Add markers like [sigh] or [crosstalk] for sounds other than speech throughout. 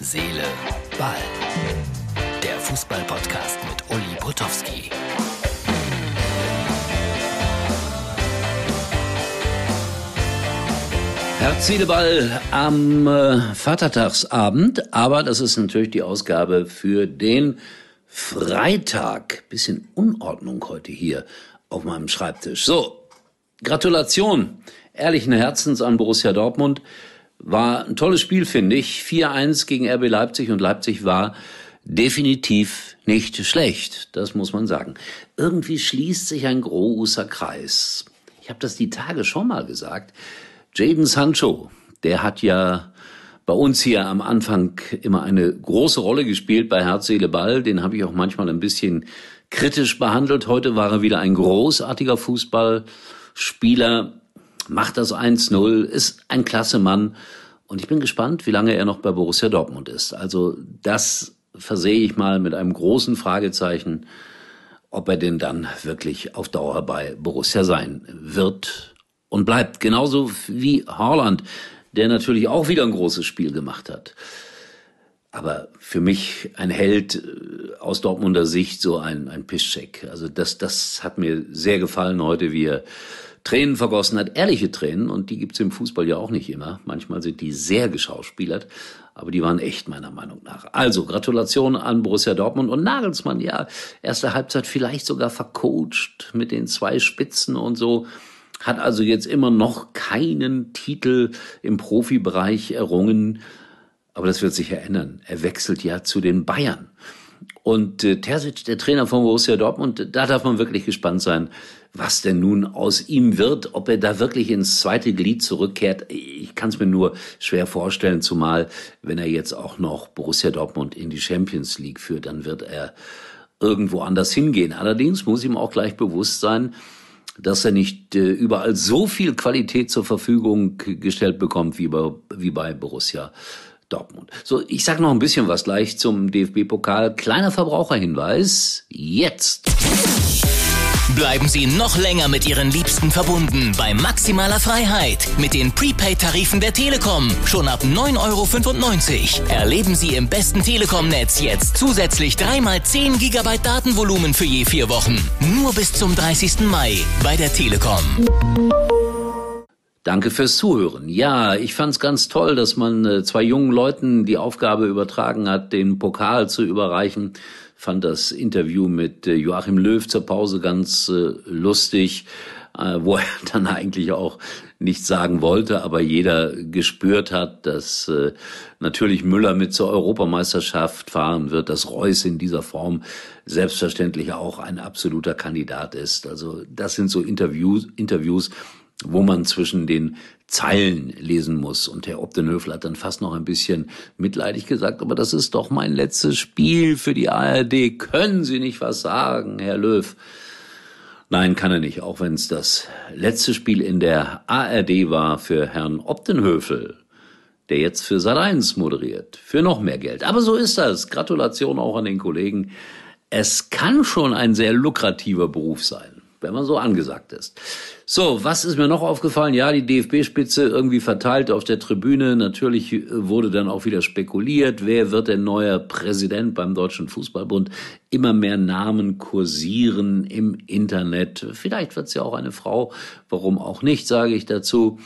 Seele, Ball. Der Fußball-Podcast mit Uli Potowski. Herz, Seele, Ball am äh, Vatertagsabend, aber das ist natürlich die Ausgabe für den Freitag. Bisschen Unordnung heute hier auf meinem Schreibtisch. So, Gratulation ehrlichen Herzens an Borussia Dortmund. War ein tolles Spiel, finde ich. 4-1 gegen RB Leipzig und Leipzig war definitiv nicht schlecht, das muss man sagen. Irgendwie schließt sich ein großer Kreis. Ich habe das die Tage schon mal gesagt. Jaden Sancho, der hat ja bei uns hier am Anfang immer eine große Rolle gespielt bei Herz, Seele, Ball. Den habe ich auch manchmal ein bisschen kritisch behandelt. Heute war er wieder ein großartiger Fußballspieler macht das 1-0, ist ein klasse Mann. Und ich bin gespannt, wie lange er noch bei Borussia Dortmund ist. Also das versehe ich mal mit einem großen Fragezeichen, ob er denn dann wirklich auf Dauer bei Borussia sein wird und bleibt. Genauso wie Haaland, der natürlich auch wieder ein großes Spiel gemacht hat. Aber für mich ein Held äh, aus Dortmunder Sicht, so ein, ein Piszczek. Also das, das hat mir sehr gefallen heute, wie er Tränen vergossen hat, ehrliche Tränen, und die gibt's im Fußball ja auch nicht immer. Manchmal sind die sehr geschauspielert, aber die waren echt meiner Meinung nach. Also Gratulation an Borussia Dortmund und Nagelsmann, ja, erste Halbzeit vielleicht sogar vercoacht mit den zwei Spitzen und so hat also jetzt immer noch keinen Titel im Profibereich errungen. Aber das wird sich ja ändern. Er wechselt ja zu den Bayern. Und äh, Terzic, der Trainer von Borussia Dortmund, da darf man wirklich gespannt sein, was denn nun aus ihm wird, ob er da wirklich ins zweite Glied zurückkehrt. Ich kann es mir nur schwer vorstellen, zumal wenn er jetzt auch noch Borussia Dortmund in die Champions League führt, dann wird er irgendwo anders hingehen. Allerdings muss ihm auch gleich bewusst sein, dass er nicht äh, überall so viel Qualität zur Verfügung gestellt bekommt wie bei, wie bei Borussia Dortmund. So, ich sage noch ein bisschen was gleich zum DFB-Pokal. Kleiner Verbraucherhinweis. Jetzt. Bleiben Sie noch länger mit Ihren Liebsten verbunden bei maximaler Freiheit mit den Prepaid-Tarifen der Telekom. Schon ab 9,95 Euro. Erleben Sie im besten Telekom-Netz jetzt zusätzlich dreimal 10 GB Datenvolumen für je vier Wochen. Nur bis zum 30. Mai bei der Telekom. Danke fürs Zuhören. Ja, ich fand's ganz toll, dass man äh, zwei jungen Leuten die Aufgabe übertragen hat, den Pokal zu überreichen. Fand das Interview mit äh, Joachim Löw zur Pause ganz äh, lustig, wo er [laughs] dann eigentlich auch nichts sagen wollte, aber jeder gespürt hat, dass natürlich Müller mit zur Europameisterschaft fahren wird, dass Reus in dieser Form selbstverständlich auch ein absoluter Kandidat ist. Also das sind so Interviews, Interviews, wo man zwischen den Zeilen lesen muss. Und Herr Obdenhöfel hat dann fast noch ein bisschen mitleidig gesagt, aber das ist doch mein letztes Spiel für die ARD. Können Sie nicht was sagen, Herr Löw? Nein, kann er nicht, auch wenn es das letzte Spiel in der ARD war für Herrn Obdenhöfel, der jetzt für Sat1 moderiert, für noch mehr Geld. Aber so ist das. Gratulation auch an den Kollegen. Es kann schon ein sehr lukrativer Beruf sein wenn man so angesagt ist. So, was ist mir noch aufgefallen? Ja, die DFB-Spitze irgendwie verteilt auf der Tribüne. Natürlich äh, wurde dann auch wieder spekuliert, wer wird denn neuer Präsident beim Deutschen Fußballbund. Immer mehr Namen kursieren im Internet. Vielleicht wird es ja auch eine Frau. Warum auch nicht, sage ich dazu.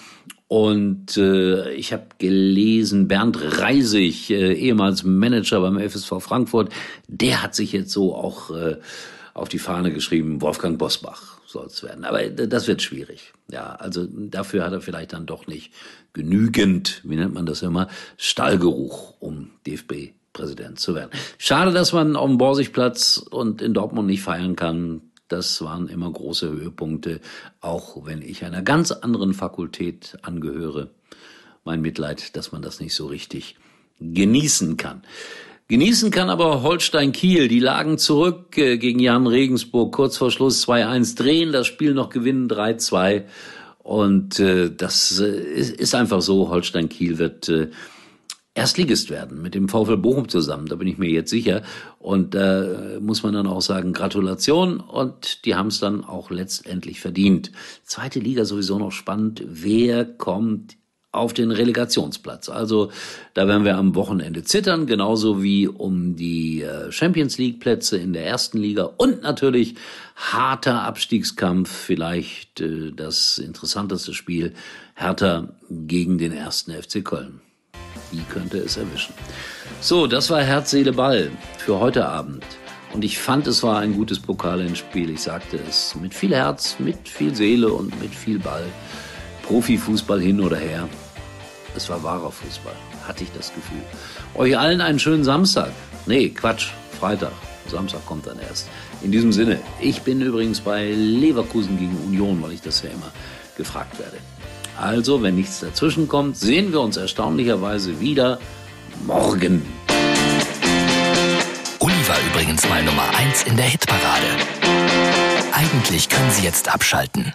Und äh, ich habe gelesen, Bernd Reisig, äh, ehemals Manager beim FSV Frankfurt, der hat sich jetzt so auch äh, auf die Fahne geschrieben, Wolfgang Bosbach soll es werden. Aber das wird schwierig. Ja, also dafür hat er vielleicht dann doch nicht genügend, wie nennt man das immer, Stallgeruch, um DFB Präsident zu werden. Schade, dass man auf dem Borsigplatz und in Dortmund nicht feiern kann. Das waren immer große Höhepunkte, auch wenn ich einer ganz anderen Fakultät angehöre. Mein Mitleid, dass man das nicht so richtig genießen kann. Genießen kann aber Holstein Kiel. Die lagen zurück äh, gegen Jan Regensburg kurz vor Schluss 2-1, drehen das Spiel noch gewinnen 3-2. Und äh, das äh, ist einfach so. Holstein Kiel wird äh, Erstligist werden mit dem VfL Bochum zusammen. Da bin ich mir jetzt sicher. Und da äh, muss man dann auch sagen, Gratulation. Und die haben es dann auch letztendlich verdient. Zweite Liga sowieso noch spannend. Wer kommt auf den Relegationsplatz. Also da werden wir am Wochenende zittern, genauso wie um die äh, Champions League Plätze in der ersten Liga und natürlich harter Abstiegskampf, vielleicht äh, das interessanteste Spiel, Hertha gegen den ersten FC Köln. Wie könnte es erwischen? So, das war Herz, Seele, Ball für heute Abend. Und ich fand, es war ein gutes Pokalendspiel. Ich sagte es mit viel Herz, mit viel Seele und mit viel Ball. Profifußball hin oder her. Es war wahrer Fußball, hatte ich das Gefühl. Euch allen einen schönen Samstag. Nee, Quatsch, Freitag. Samstag kommt dann erst. In diesem Sinne, ich bin übrigens bei Leverkusen gegen Union, weil ich das ja immer gefragt werde. Also, wenn nichts dazwischen kommt, sehen wir uns erstaunlicherweise wieder morgen. Uli war übrigens mal Nummer 1 in der Hitparade. Eigentlich können Sie jetzt abschalten.